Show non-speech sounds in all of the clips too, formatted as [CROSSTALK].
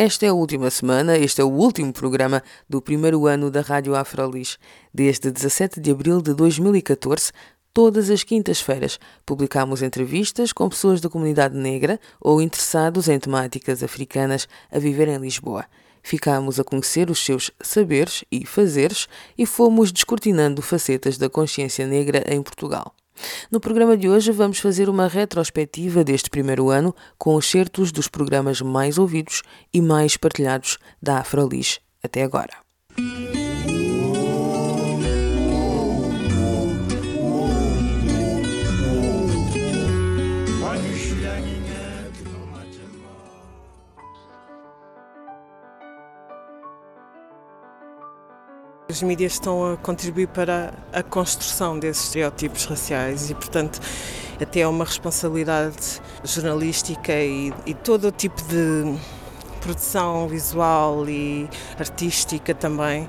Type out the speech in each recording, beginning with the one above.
Esta é a última semana, este é o último programa do primeiro ano da Rádio Afrolis. Desde 17 de abril de 2014, Todas as quintas-feiras publicamos entrevistas com pessoas da comunidade negra ou interessados em temáticas africanas a viver em Lisboa. Ficámos a conhecer os seus saberes e fazeres e fomos descortinando facetas da consciência negra em Portugal. No programa de hoje vamos fazer uma retrospectiva deste primeiro ano com os certos dos programas mais ouvidos e mais partilhados da Afrolis até agora. Os mídias estão a contribuir para a construção desses estereótipos raciais e, portanto, até é uma responsabilidade jornalística e, e todo o tipo de produção visual e artística também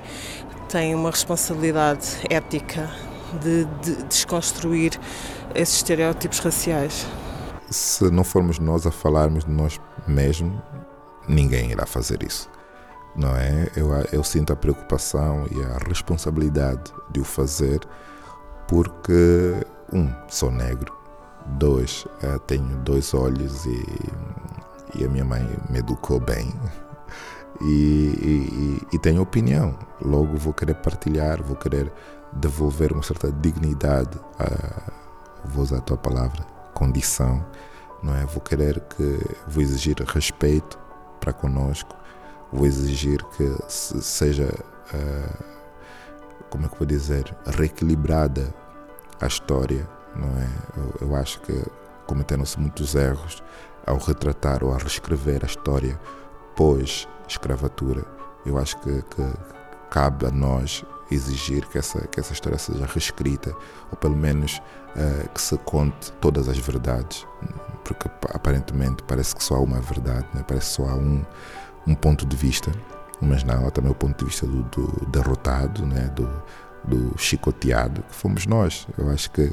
tem uma responsabilidade ética de, de desconstruir esses estereótipos raciais. Se não formos nós a falarmos de nós mesmos, ninguém irá fazer isso não é? Eu, eu sinto a preocupação e a responsabilidade de o fazer porque, um, sou negro, dois, eh, tenho dois olhos e, e a minha mãe me educou bem. [LAUGHS] E, e, e, tenho opinião. Logo vou querer partilhar, vou querer devolver uma certa dignidade, a, vou usar a tua palavra, condição, não é? Vou querer que, vou exigir respeito para conosco, vou exigir que seja, uh, como é que vou dizer, reequilibrada a história, não é? Eu, eu acho que cometeram-se muitos erros ao retratar ou a reescrever a história pós-escravatura. Eu acho que, que, cabe a nós exigir que essa, que essa história seja reescrita, ou pelo menos uh, que se conte todas as verdades, porque aparentemente parece que só há uma verdade, né? parece que só há um, um ponto de vista, mas não, há também o ponto de vista do, do derrotado, né? do, do chicoteado, que fomos nós. Eu acho que,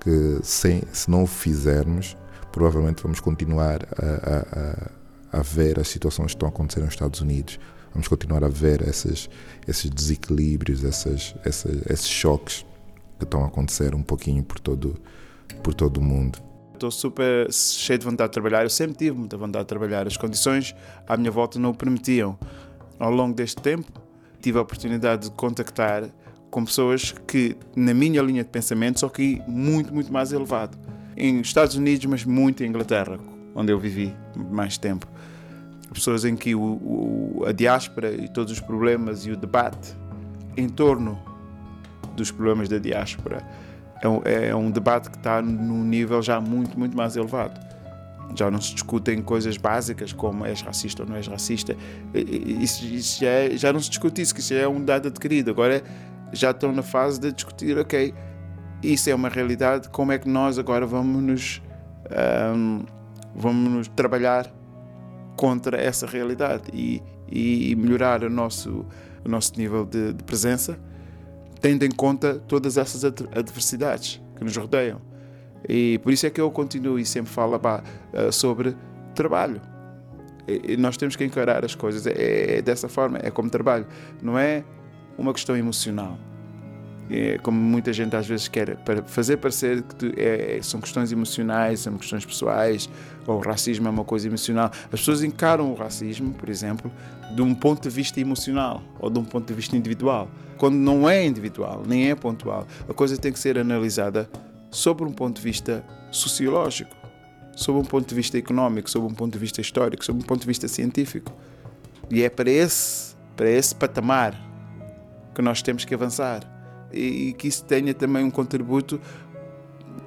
que sem, se não o fizermos, provavelmente vamos continuar a, a, a ver as situações que estão a acontecer nos Estados Unidos. Vamos continuar a ver esses, esses desequilíbrios, essas, essas, esses choques que estão a acontecer um pouquinho por todo, por todo o mundo estou super cheio de vontade de trabalhar. Eu sempre tive muita vontade de trabalhar. As condições à minha volta não o permitiam. Ao longo deste tempo, tive a oportunidade de contactar com pessoas que, na minha linha de pensamento, só que muito, muito mais elevado. Em Estados Unidos, mas muito em Inglaterra, onde eu vivi mais tempo. Pessoas em que o, o, a diáspora e todos os problemas e o debate em torno dos problemas da diáspora é um, é um debate que está num nível já muito, muito mais elevado. Já não se discutem coisas básicas como és racista ou não és racista. Isso, isso já, é, já não se discute isso, que isso é um dado adquirido. Agora já estão na fase de discutir, ok, isso é uma realidade, como é que nós agora vamos nos, um, vamos nos trabalhar contra essa realidade e, e melhorar o nosso, o nosso nível de, de presença tendo em conta todas essas adversidades que nos rodeiam. E por isso é que eu continuo e sempre falo uh, sobre trabalho. E nós temos que encarar as coisas é, é dessa forma, é como trabalho. Não é uma questão emocional. É, como muita gente às vezes quer, para fazer parecer que é, são questões emocionais, são questões pessoais, ou o racismo é uma coisa emocional. As pessoas encaram o racismo, por exemplo, de um ponto de vista emocional ou de um ponto de vista individual. Quando não é individual, nem é pontual, a coisa tem que ser analisada sobre um ponto de vista sociológico, sob um ponto de vista económico, sob um ponto de vista histórico, sob um ponto de vista científico. E é para esse, para esse patamar que nós temos que avançar e que isso tenha também um contributo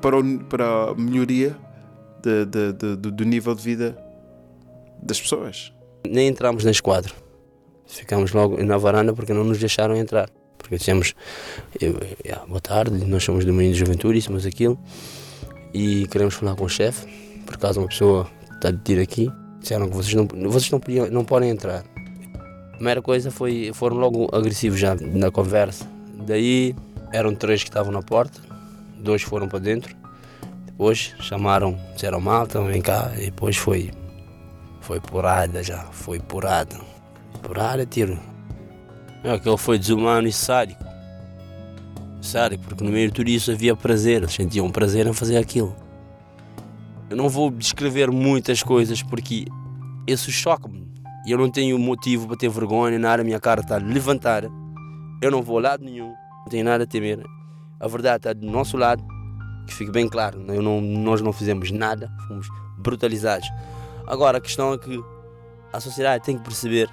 para, o, para a melhoria de, de, de, do nível de vida das pessoas. Nem entramos na esquadra. Ficamos logo na varanda porque não nos deixaram entrar. Porque dissemos, boa tarde, nós somos do Moinho de Juventude, somos aquilo, e queremos falar com o chefe, por causa uma pessoa está de tiro aqui. Disseram que vocês não, vocês não, podiam, não podem entrar. A primeira coisa foi, foram logo agressivos já na conversa. Daí eram três que estavam na porta, dois foram para dentro. Depois chamaram, disseram malta, vem cá, e depois foi, foi porrada já, foi porrada. Porrada, tiro. Aquele foi desumano e sádico. Sádico, porque no meio de tudo isso havia prazer, eles sentiam prazer em fazer aquilo. Eu não vou descrever muitas coisas porque isso choca-me. E eu não tenho motivo para ter vergonha, nada, a minha cara está a levantar. Eu não vou a lado nenhum, não tenho nada a temer. A verdade está do nosso lado, que fique bem claro. Não, nós não fizemos nada, fomos brutalizados. Agora, a questão é que a sociedade tem que perceber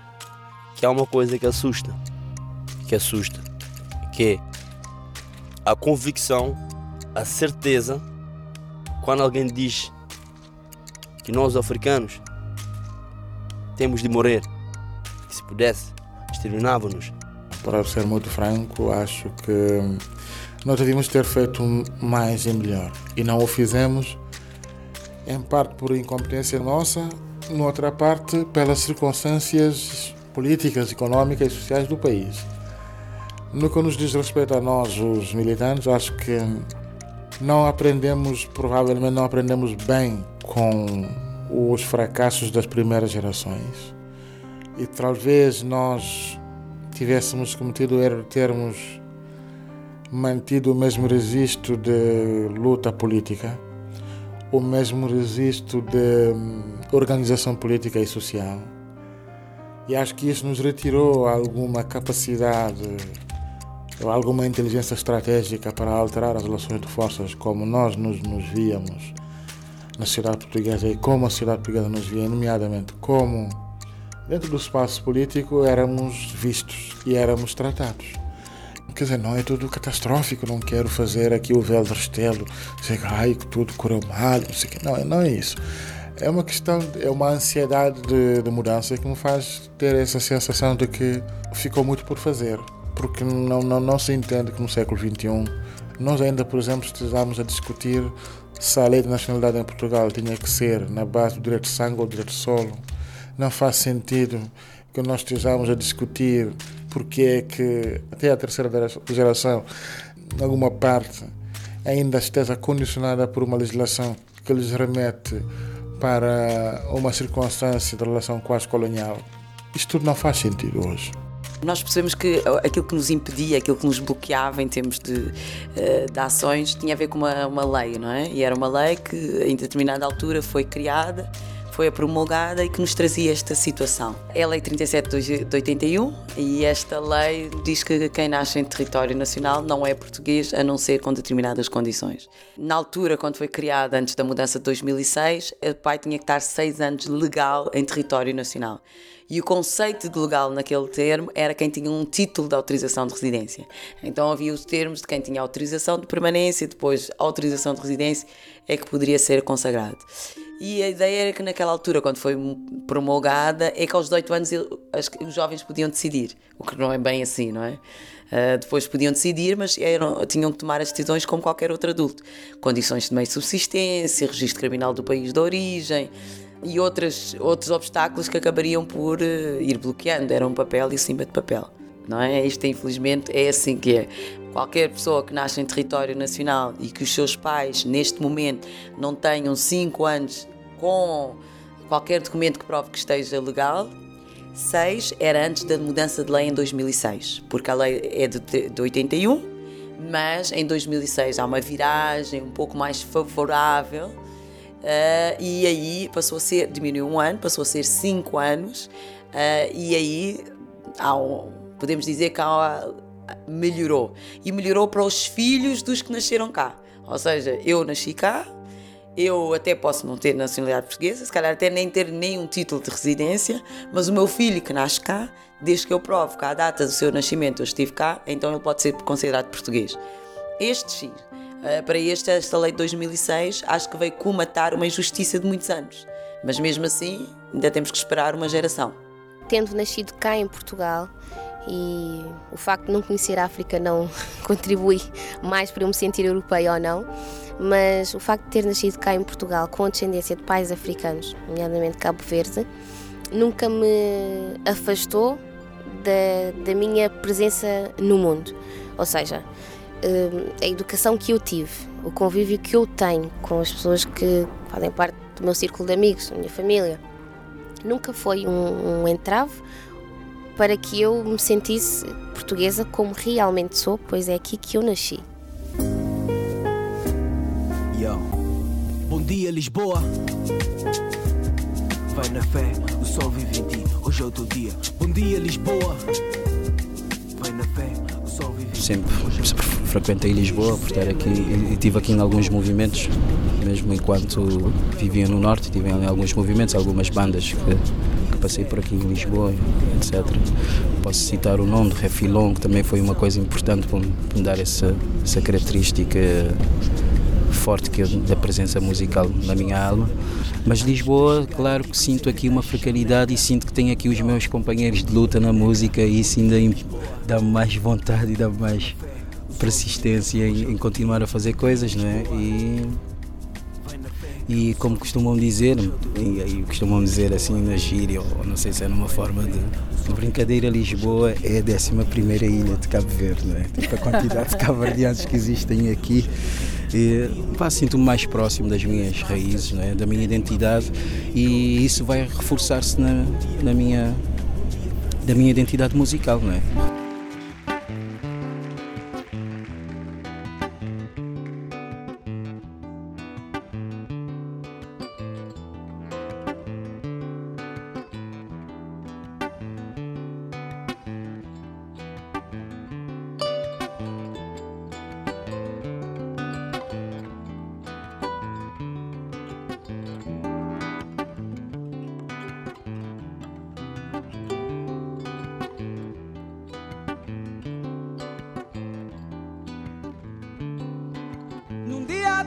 que há uma coisa que assusta, que assusta, que é a convicção, a certeza, quando alguém diz que nós africanos temos de morrer, que se pudesse, exterminava-nos. Para ser muito franco, acho que nós devíamos ter feito mais e melhor e não o fizemos, em parte por incompetência nossa, noutra parte pelas circunstâncias políticas, económicas e sociais do país. No que nos diz respeito a nós, os militantes, acho que não aprendemos, provavelmente não aprendemos bem com os fracassos das primeiras gerações. E talvez nós tivéssemos cometido o erro de termos mantido o mesmo registro de luta política, o mesmo registro de hum, organização política e social. E acho que isso nos retirou alguma capacidade alguma inteligência estratégica para alterar as relações de forças como nós nos, nos víamos na sociedade portuguesa e como a sociedade portuguesa nos via, nomeadamente como dentro do espaço político éramos vistos e éramos tratados. Quer dizer, não é tudo catastrófico, não quero fazer aqui o véu de restelo, dizer ai, tudo correu mal, não sei que. Não, não é isso. É uma questão, é uma ansiedade de, de mudança que me faz ter essa sensação de que ficou muito por fazer porque não, não, não se entende que no século XXI nós ainda, por exemplo, estamos a discutir se a lei de nacionalidade em Portugal tinha que ser na base do direito de sangue ou do direito de solo. Não faz sentido que nós estejamos a discutir porque é que até a terceira geração, em alguma parte, ainda esteja condicionada por uma legislação que lhes remete para uma circunstância de relação quase colonial. Isto tudo não faz sentido hoje. Nós percebemos que aquilo que nos impedia, aquilo que nos bloqueava em termos de, eh, de ações, tinha a ver com uma, uma lei, não é? E era uma lei que, em determinada altura, foi criada foi promulgada e que nos trazia esta situação. É a Lei 37 de 81 e esta lei diz que quem nasce em território nacional não é português a não ser com determinadas condições. Na altura, quando foi criada, antes da mudança de 2006, o pai tinha que estar seis anos legal em território nacional. E o conceito de legal naquele termo era quem tinha um título de autorização de residência. Então havia os termos de quem tinha autorização de permanência, depois autorização de residência, é que poderia ser consagrado. E a ideia era que naquela altura, quando foi promulgada, é que aos 18 anos os jovens podiam decidir, o que não é bem assim, não é? Uh, depois podiam decidir, mas eram, tinham que tomar as decisões como qualquer outro adulto. Condições de meio de subsistência, registro criminal do país de origem, e outras, outros obstáculos que acabariam por uh, ir bloqueando. Era um papel e cima de papel. Não é? Isto, infelizmente, é assim que é. Qualquer pessoa que nasce em território nacional e que os seus pais, neste momento, não tenham 5 anos com qualquer documento que prove que esteja legal, 6 era antes da mudança de lei em 2006, porque a lei é de, de 81, Mas em 2006 há uma viragem um pouco mais favorável uh, e aí passou a ser, diminuiu um ano, passou a ser cinco anos uh, e aí um, podemos dizer que há, melhorou. E melhorou para os filhos dos que nasceram cá. Ou seja, eu nasci cá, eu até posso não ter nacionalidade portuguesa, se calhar até nem ter nenhum título de residência, mas o meu filho que nasce cá, desde que eu provo que à data do seu nascimento eu estive cá, então ele pode ser considerado português. Este sim, eh, para este, esta lei de 2006, acho que veio comatar uma injustiça de muitos anos. Mas mesmo assim, ainda temos que esperar uma geração. Tendo nascido cá em Portugal, e o facto de não conhecer a África não [LAUGHS] contribui mais para eu me sentir europeia ou não, mas o facto de ter nascido cá em Portugal com a descendência de pais africanos, nomeadamente Cabo Verde, nunca me afastou da, da minha presença no mundo. Ou seja, hum, a educação que eu tive, o convívio que eu tenho com as pessoas que fazem parte do meu círculo de amigos, da minha família, nunca foi um, um entrave para que eu me sentisse portuguesa como realmente sou, pois é aqui que eu nasci. Yo. Bom dia, Lisboa. Vai na fé, o sol vive em ti. Hoje é o teu dia. Bom dia, Lisboa. Vai na fé, o sol vive em ti. Sempre, sempre frequentei Lisboa por estar aqui e estive aqui em alguns movimentos, mesmo enquanto vivia no Norte, tive em alguns movimentos, algumas bandas que passei por aqui em Lisboa, etc. Posso citar o nome do Refilon, que também foi uma coisa importante para me dar essa, essa característica forte que eu, da presença musical na minha alma. Mas Lisboa, claro que sinto aqui uma africanidade e sinto que tenho aqui os meus companheiros de luta na música e isso ainda dá-me mais vontade e dá-me mais persistência em, em, continuar a fazer coisas, não é? E e como costumam dizer, e aí costumam dizer assim na gíria, ou não sei se é numa forma de, de brincadeira, Lisboa é a 11 primeira ilha de Cabo Verde, não é? Tipo a quantidade de [LAUGHS] cabo-verdianos que existem aqui. E, pá, sinto-me mais próximo das minhas raízes, não é? da minha identidade e isso vai reforçar-se na, na minha, da minha identidade musical, não é?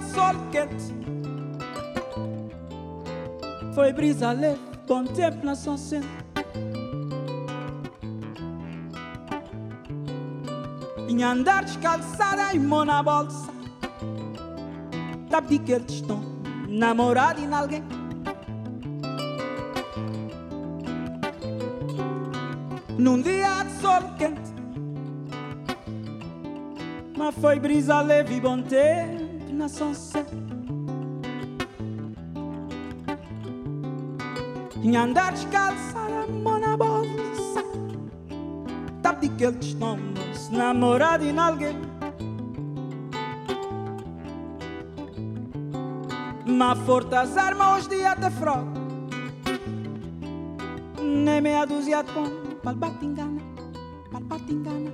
Sol quente. Foi brisa leve, tempo na Centro. Em andar descalçada e mão na bolsa. Sabe que eles estão namorados em alguém. Num dia de sol quente. Mas foi brisa leve e bom tempo na sunset. Na mão na bolsa. Tá que eles estão namorados em alguém. Mas fortas armas os dias de frota. Nem meia dúzia de pão, palbatingana, palbatingana,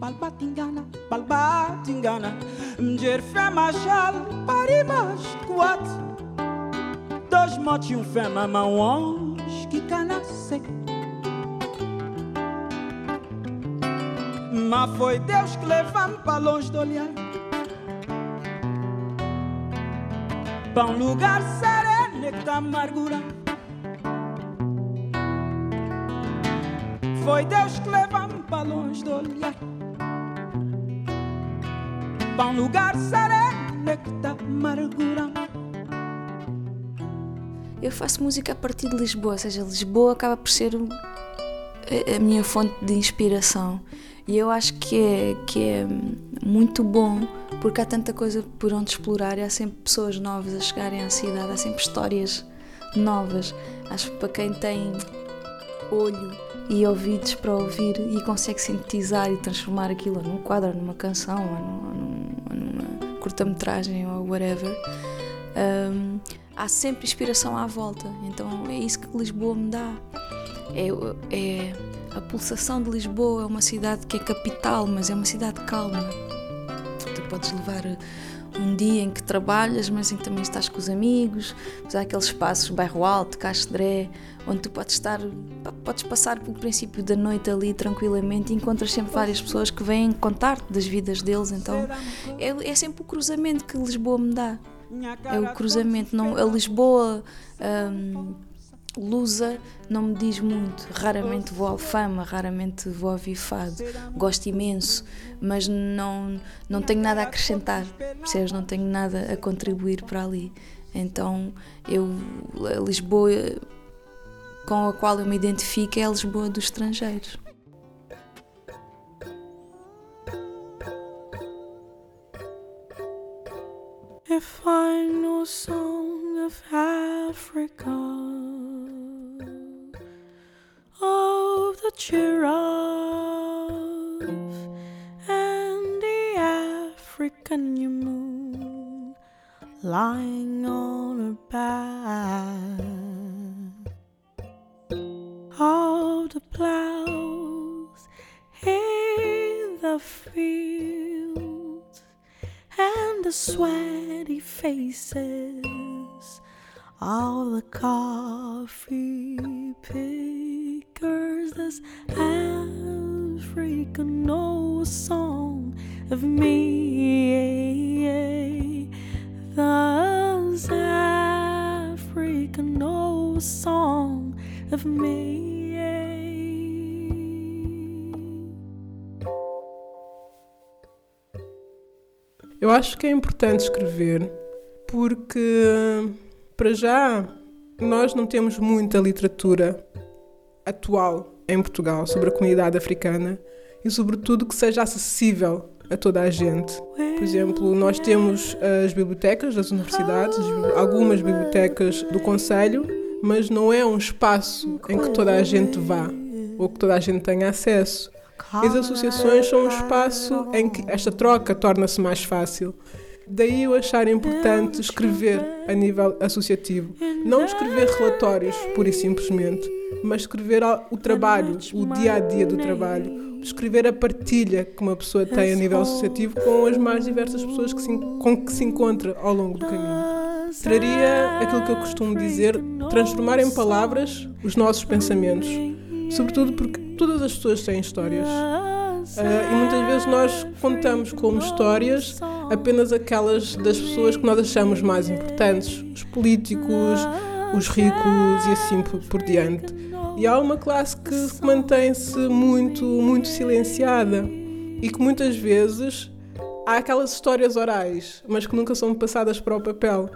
palbatingana, palbatingana. Mjer fema chal, pari mas kuat Dois motos e um fema mãos que canasce Mas foi Deus que levou-me para longe do olhar Para um lugar sereno que tá amargura. Foi Deus que levou-me para longe do olhar para um lugar sereno que está amargura. Eu faço música a partir de Lisboa, ou seja, Lisboa acaba por ser a minha fonte de inspiração. E eu acho que é, que é muito bom porque há tanta coisa por onde explorar e há sempre pessoas novas a chegarem à cidade, há sempre histórias novas. Acho que para quem tem olho e ouvidos para ouvir e consegue sintetizar e transformar aquilo num quadro, numa canção, ou, num, ou numa curta-metragem ou whatever. Um, há sempre inspiração à volta, então é isso que Lisboa me dá. É, é a pulsação de Lisboa, é uma cidade que é capital, mas é uma cidade calma. Tu podes levar um dia em que trabalhas, mas em que também estás com os amigos, há aqueles espaços, bairro alto, Castré, onde tu podes estar, podes passar pelo princípio da noite ali tranquilamente e encontras sempre várias pessoas que vêm contar-te das vidas deles, então é, é, sempre o cruzamento que Lisboa me dá. É o cruzamento, não, a Lisboa. Um, Lusa não me diz muito, raramente vou ao Fama, raramente vou ao Vifado. Gosto imenso, mas não, não tenho nada a acrescentar, percebes? Não tenho nada a contribuir para ali. Então, eu, a Lisboa com a qual eu me identifico é a Lisboa dos estrangeiros. If I know song of Africa, of and the African moon lying on her back, of the plows in the fields and the sweaty faces of the coffee pickers. Does Africa know song of me? Does Africa know song of me? Eu acho que é importante escrever porque, para já, nós não temos muita literatura atual em Portugal sobre a comunidade africana e, sobretudo, que seja acessível a toda a gente. Por exemplo, nós temos as bibliotecas das universidades, algumas bibliotecas do Conselho, mas não é um espaço em que toda a gente vá ou que toda a gente tenha acesso. As associações são um espaço em que esta troca torna-se mais fácil. Daí eu achar importante escrever a nível associativo. Não escrever relatórios, pura e simplesmente, mas escrever o trabalho, o dia a dia do trabalho. Escrever a partilha que uma pessoa tem a nível associativo com as mais diversas pessoas que se, com que se encontra ao longo do caminho. Traria aquilo que eu costumo dizer, transformar em palavras os nossos pensamentos. Sobretudo porque todas as pessoas têm histórias. Uh, e muitas vezes nós contamos como histórias apenas aquelas das pessoas que nós achamos mais importantes, os políticos, os ricos e assim por, por diante. E há uma classe que mantém-se muito, muito silenciada e que muitas vezes há aquelas histórias orais, mas que nunca são passadas para o papel.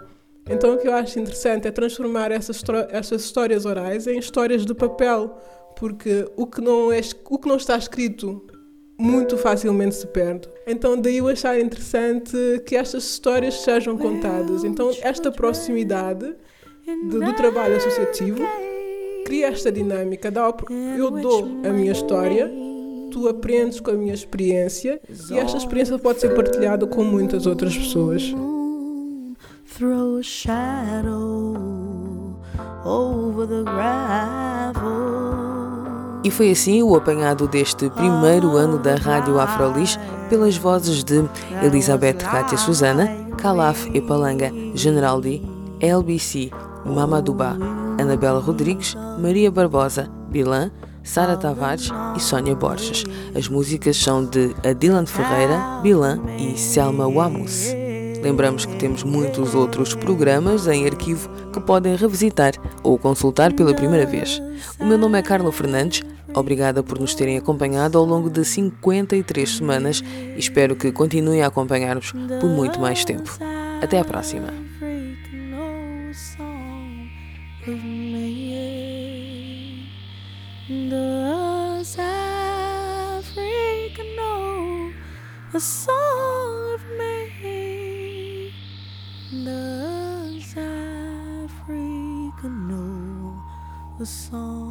Então o que eu acho interessante é transformar essas, essas histórias orais em histórias de papel, porque o que não, é, o que não está escrito muito facilmente se perde. Então daí eu achar interessante que estas histórias sejam contadas. Então esta proximidade de, do trabalho associativo cria esta dinâmica. Eu dou a minha história, tu aprendes com a minha experiência e esta experiência pode ser partilhada com muitas outras pessoas. Throw a shadow over the gravel. E foi assim o apanhado deste primeiro ano da Rádio Afrolis pelas vozes de Elizabeth Cátia Susana, Calaf e Palanga, Generaldi, LBC, Mamadouba, Anabela Rodrigues, Maria Barbosa, Bilan, Sara Tavares e Sônia Borges. As músicas são de Adilan Ferreira, Bilan e Selma Wamus. Lembramos que temos muitos outros programas em arquivo que podem revisitar ou consultar pela primeira vez. O meu nome é Carla Fernandes, obrigada por nos terem acompanhado ao longo de 53 semanas e espero que continuem a acompanhar-nos por muito mais tempo. Até à próxima. the song of me does Africa know the song?